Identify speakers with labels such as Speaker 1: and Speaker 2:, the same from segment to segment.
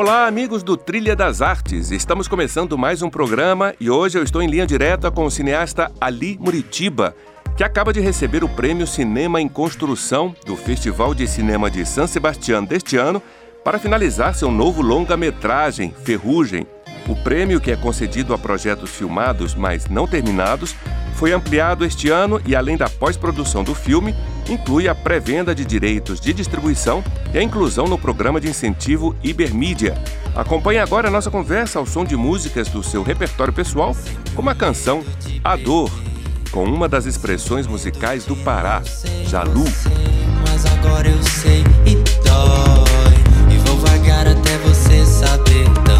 Speaker 1: Olá, amigos do Trilha das Artes. Estamos começando mais um programa e hoje eu estou em linha direta com o cineasta Ali Muritiba, que acaba de receber o prêmio Cinema em Construção do Festival de Cinema de San Sebastián deste ano para finalizar seu novo longa-metragem, Ferrugem. O prêmio, que é concedido a projetos filmados, mas não terminados, foi ampliado este ano e, além da pós-produção do filme, inclui a pré-venda de direitos de distribuição e a inclusão no programa de incentivo Ibermídia. Acompanhe agora a nossa conversa ao som de músicas do seu repertório pessoal, como a canção A Dor, com uma das expressões musicais do Pará, Jalu. Mas agora eu sei e dói, e vou vagar até você saber.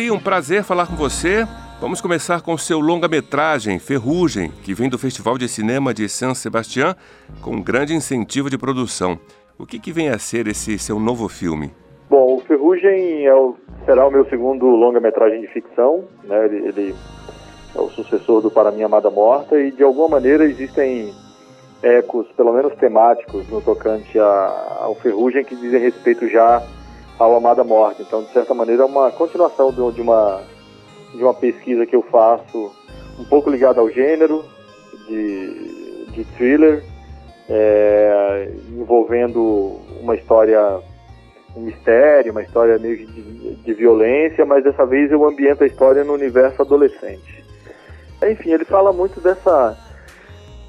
Speaker 1: Ali, um prazer falar com você. Vamos começar com seu longa-metragem, Ferrugem, que vem do Festival de Cinema de San Sebastián, com um grande incentivo de produção. O que, que vem a ser esse seu novo filme?
Speaker 2: Bom, o Ferrugem é o, será o meu segundo longa-metragem de ficção. Né? Ele, ele, é o sucessor do Para Minha Amada Morta e, de alguma maneira, existem ecos, pelo menos temáticos, no tocante a, ao Ferrugem que dizem respeito já ao Amada Morte. Então, de certa maneira, é uma continuação de uma, de uma pesquisa que eu faço um pouco ligada ao gênero de, de thriller, é, envolvendo uma história, um mistério, uma história meio de, de violência, mas dessa vez eu ambiento a história no universo adolescente. Enfim, ele fala muito dessa,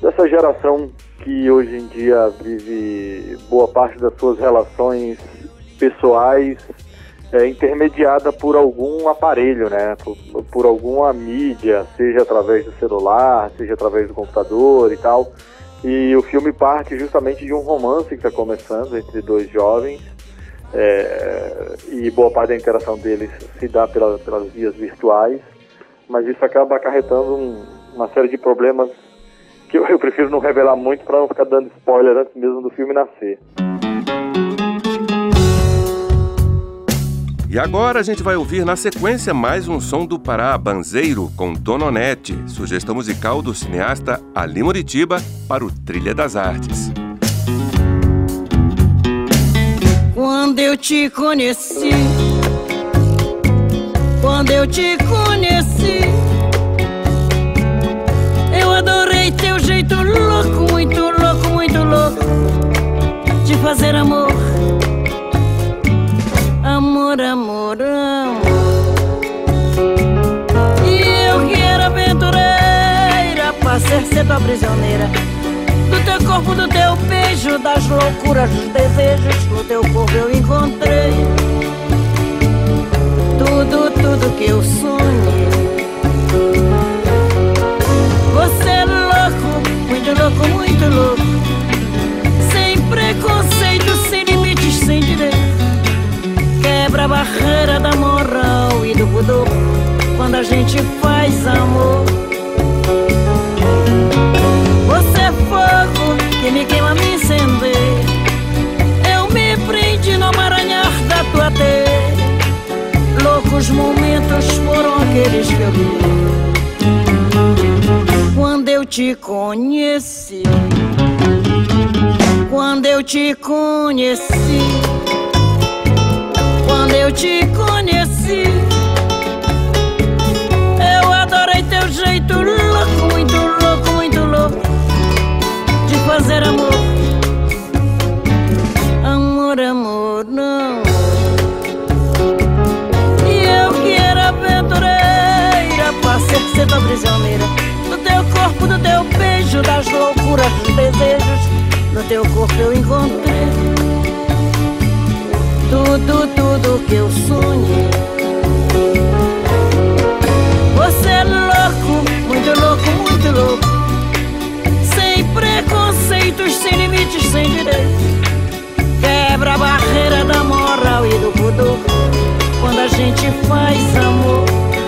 Speaker 2: dessa geração que hoje em dia vive boa parte das suas relações pessoais é, intermediada por algum aparelho, né? Por, por, alguma mídia, seja através do celular, seja através do computador e tal. E o filme parte justamente de um romance que está começando entre dois jovens. É, e boa parte da interação deles se dá pela, pelas vias virtuais, mas isso acaba acarretando um, uma série de problemas que eu, eu prefiro não revelar muito para não ficar dando spoiler antes mesmo do filme nascer.
Speaker 1: E agora a gente vai ouvir na sequência mais um som do Pará Banzeiro com Dononete, sugestão musical do cineasta Ali Moritiba para o Trilha das Artes.
Speaker 3: Quando eu te conheci, quando eu te conheci, das loucuras, dos desejos, no teu corpo eu encontrei tudo, tudo que eu sonhei. Te conheci. Quando eu te conheci. Quando eu te conheci. Eu adorei teu jeito louco, muito louco, muito louco de fazer amor. Amor, amor, das loucuras, dos desejos. No teu corpo eu encontrei tudo, tudo que eu sonhei. Você é louco, muito louco, muito louco. Sem preconceitos, sem limites, sem direitos. Quebra a barreira da moral e do pudor. Quando a gente faz amor.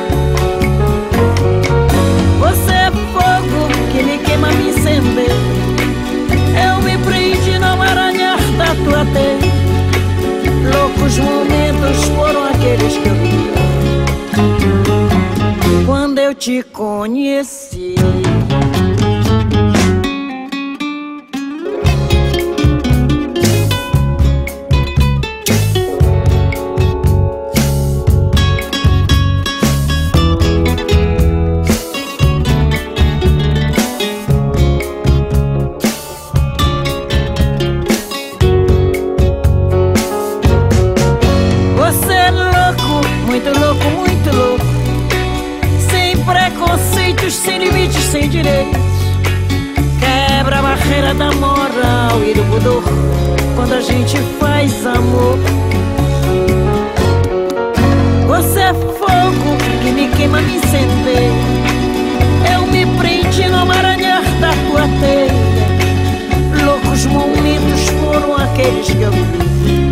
Speaker 3: Aqueles que eu vi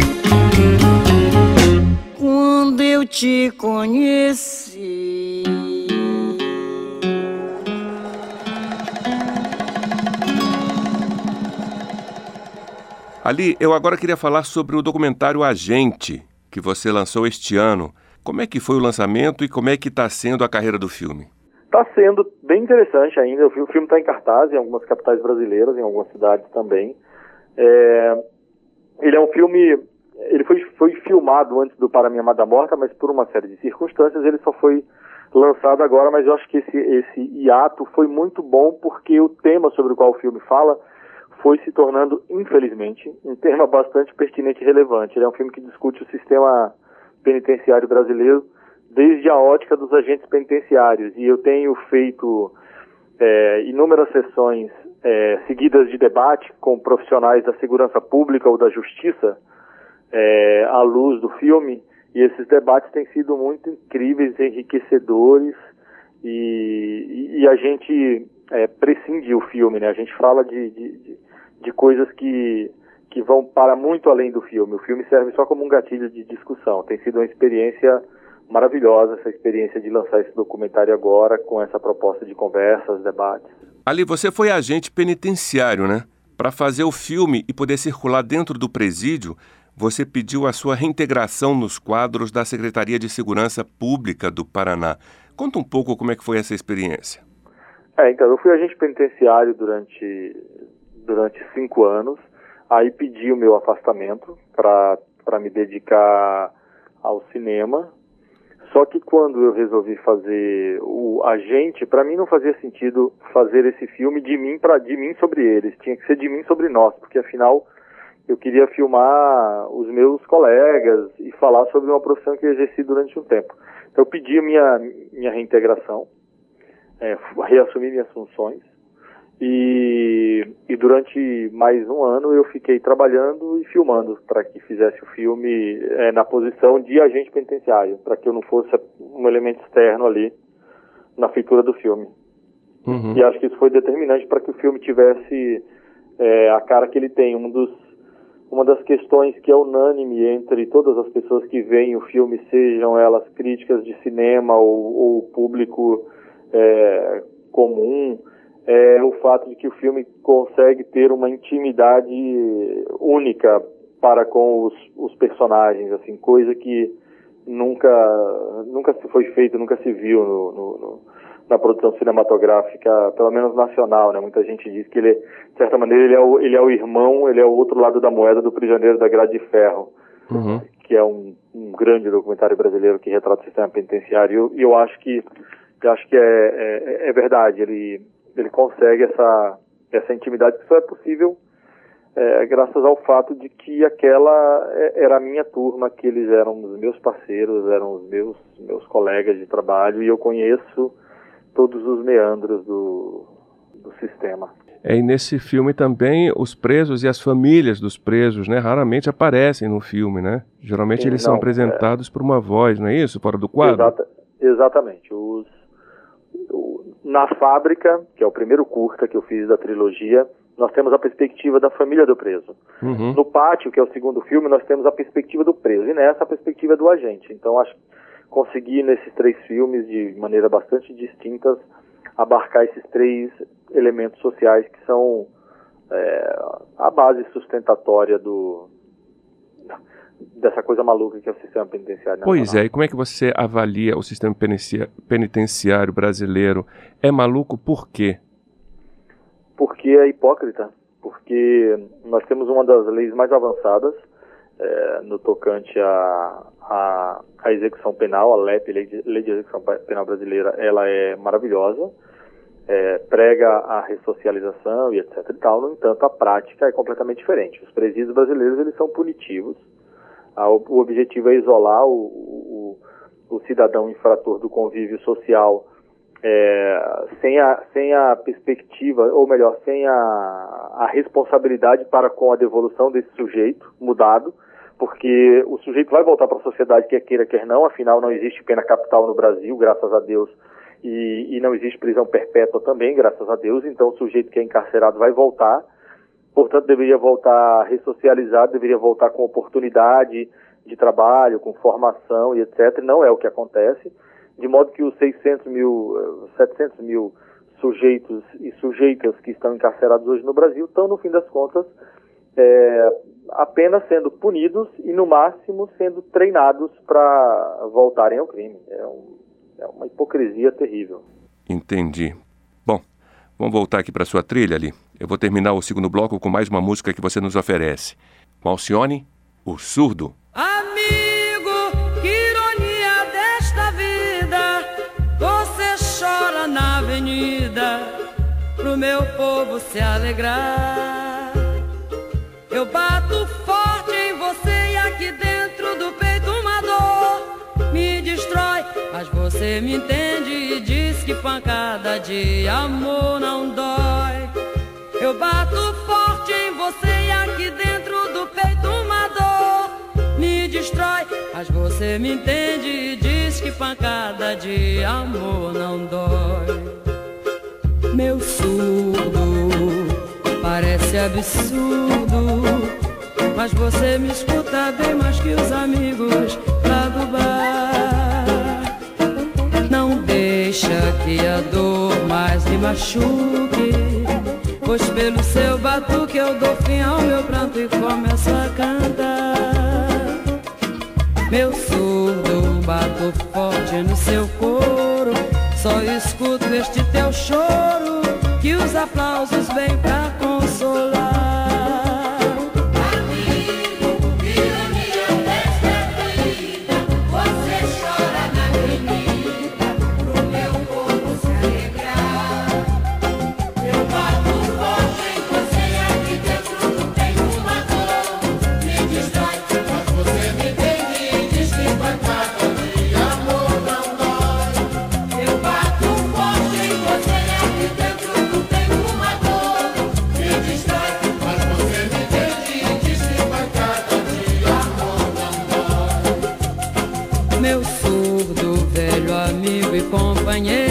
Speaker 3: quando eu te conheci.
Speaker 4: Ali, eu agora queria falar sobre o documentário Agente, que você lançou este ano. Como é que foi o lançamento e como é que está sendo a carreira do filme?
Speaker 2: Está sendo bem interessante ainda. O filme está em cartaz em algumas capitais brasileiras, em algumas cidades também. É, ele é um filme. Ele foi, foi filmado antes do Para Minha Amada Morta, mas por uma série de circunstâncias ele só foi lançado agora. Mas eu acho que esse, esse hiato foi muito bom porque o tema sobre o qual o filme fala foi se tornando, infelizmente, um tema bastante pertinente e relevante. Ele é um filme que discute o sistema penitenciário brasileiro desde a ótica dos agentes penitenciários. E eu tenho feito é, inúmeras sessões é, seguidas de debate com profissionais da segurança pública ou da justiça é, à luz do filme. E esses debates têm sido muito incríveis, enriquecedores. E, e a gente é, prescinde o filme, né? A gente fala de, de, de, coisas que, que vão para muito além do filme. O filme serve só como um gatilho de discussão. Tem sido uma experiência maravilhosa essa experiência de lançar esse documentário agora com essa proposta de conversas, debates.
Speaker 4: Ali, você foi agente penitenciário, né? Para fazer o filme e poder circular dentro do presídio, você pediu a sua reintegração nos quadros da Secretaria de Segurança Pública do Paraná. Conta um pouco como é que foi essa experiência.
Speaker 2: É, então, eu fui agente penitenciário durante, durante cinco anos, aí pedi o meu afastamento para me dedicar ao cinema, só que quando eu resolvi fazer o agente, para mim não fazia sentido fazer esse filme de mim para de mim sobre eles, tinha que ser de mim sobre nós, porque afinal eu queria filmar os meus colegas e falar sobre uma profissão que eu exerci durante um tempo. Então eu pedi minha minha reintegração, é, reassumi minhas funções e, e durante mais um ano eu fiquei trabalhando e filmando para que fizesse o filme é, na posição de agente penitenciário, para que eu não fosse um elemento externo ali na feitura do filme.
Speaker 4: Uhum.
Speaker 2: E acho que isso foi determinante para que o filme tivesse é, a cara que ele tem. Um dos, uma das questões que é unânime entre todas as pessoas que veem o filme, sejam elas críticas de cinema ou, ou público é, comum, é o fato de que o filme consegue ter uma intimidade única para com os, os personagens, assim, coisa que nunca nunca se foi feito, nunca se viu no, no, no, na produção cinematográfica, pelo menos nacional, né? Muita gente diz que ele, de certa maneira, ele é o, ele é o irmão, ele é o outro lado da moeda do Prisioneiro da Grade de Ferro, uhum. que é um, um, grande documentário brasileiro que retrata o sistema penitenciário. E eu, eu acho que eu acho que é, é, é verdade. Ele ele consegue essa essa intimidade que só é possível é, graças ao fato de que aquela é, era a minha turma, que eles eram os meus parceiros, eram os meus, meus colegas de trabalho e eu conheço todos os meandros do, do sistema.
Speaker 4: É, e nesse filme também os presos e as famílias dos presos, né, raramente aparecem no filme, né? Geralmente Sim, eles não, são apresentados é... por uma voz, não é isso? Fora do quadro?
Speaker 2: Exata, exatamente. O, na fábrica, que é o primeiro curta que eu fiz da trilogia, nós temos a perspectiva da família do preso. Uhum. No pátio, que é o segundo filme, nós temos a perspectiva do preso. E nessa, a perspectiva do agente. Então, acho que consegui, nesses três filmes, de maneira bastante distintas, abarcar esses três elementos sociais que são é, a base sustentatória do dessa coisa maluca que é o sistema penitenciário.
Speaker 4: Pois é, e como é que você avalia o sistema penitenciário brasileiro? É maluco por quê?
Speaker 2: porque é hipócrita, porque nós temos uma das leis mais avançadas é, no tocante à a, execução penal, a LEP, Lei de, Lei de Execução Penal Brasileira, ela é maravilhosa, é, prega a ressocialização e etc e tal, no entanto a prática é completamente diferente. Os presídios brasileiros eles são punitivos, o, o objetivo é isolar o, o, o cidadão infrator do convívio social é, sem, a, sem a perspectiva, ou melhor, sem a, a responsabilidade para com a devolução desse sujeito mudado, porque o sujeito vai voltar para a sociedade, quer queira, quer não, afinal não existe pena capital no Brasil, graças a Deus, e, e não existe prisão perpétua também, graças a Deus, então o sujeito que é encarcerado vai voltar, portanto deveria voltar ressocializado, deveria voltar com oportunidade de trabalho, com formação e etc. Não é o que acontece de modo que os 600 mil, 700 eh, mil sujeitos e sujeitas que estão encarcerados hoje no Brasil estão, no fim das contas, é, apenas sendo punidos e, no máximo, sendo treinados para voltarem ao crime. É, um, é, uma hipocrisia terrível.
Speaker 4: Entendi. Bom, vamos voltar aqui para sua trilha ali. Eu vou terminar o segundo bloco com mais uma música que você nos oferece. Com Alcione, O Surdo.
Speaker 5: pro meu povo se alegrar. Eu bato forte em você e aqui dentro do peito uma dor me destrói. Mas você me entende e diz que pancada de amor não dói. Eu bato forte em você e aqui dentro do peito uma dor me destrói. Mas você me entende e diz que pancada de amor não dói meu surdo. Parece absurdo, mas você me escuta bem mais que os amigos lá do bar. Não deixa que a dor mais me machuque, pois pelo seu batuque eu dou fim ao meu pranto e começo a cantar. Meu surdo, bato forte no seu couro só escuto este teu choro, que os aplausos vêm pra consolar.
Speaker 4: компанье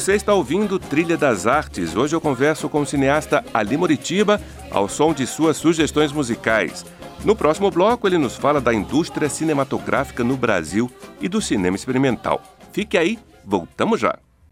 Speaker 4: Você está ouvindo Trilha das Artes. Hoje eu converso com o cineasta Ali Moritiba ao som de suas sugestões musicais. No próximo bloco, ele nos fala da indústria cinematográfica no Brasil e do cinema experimental. Fique aí, voltamos já!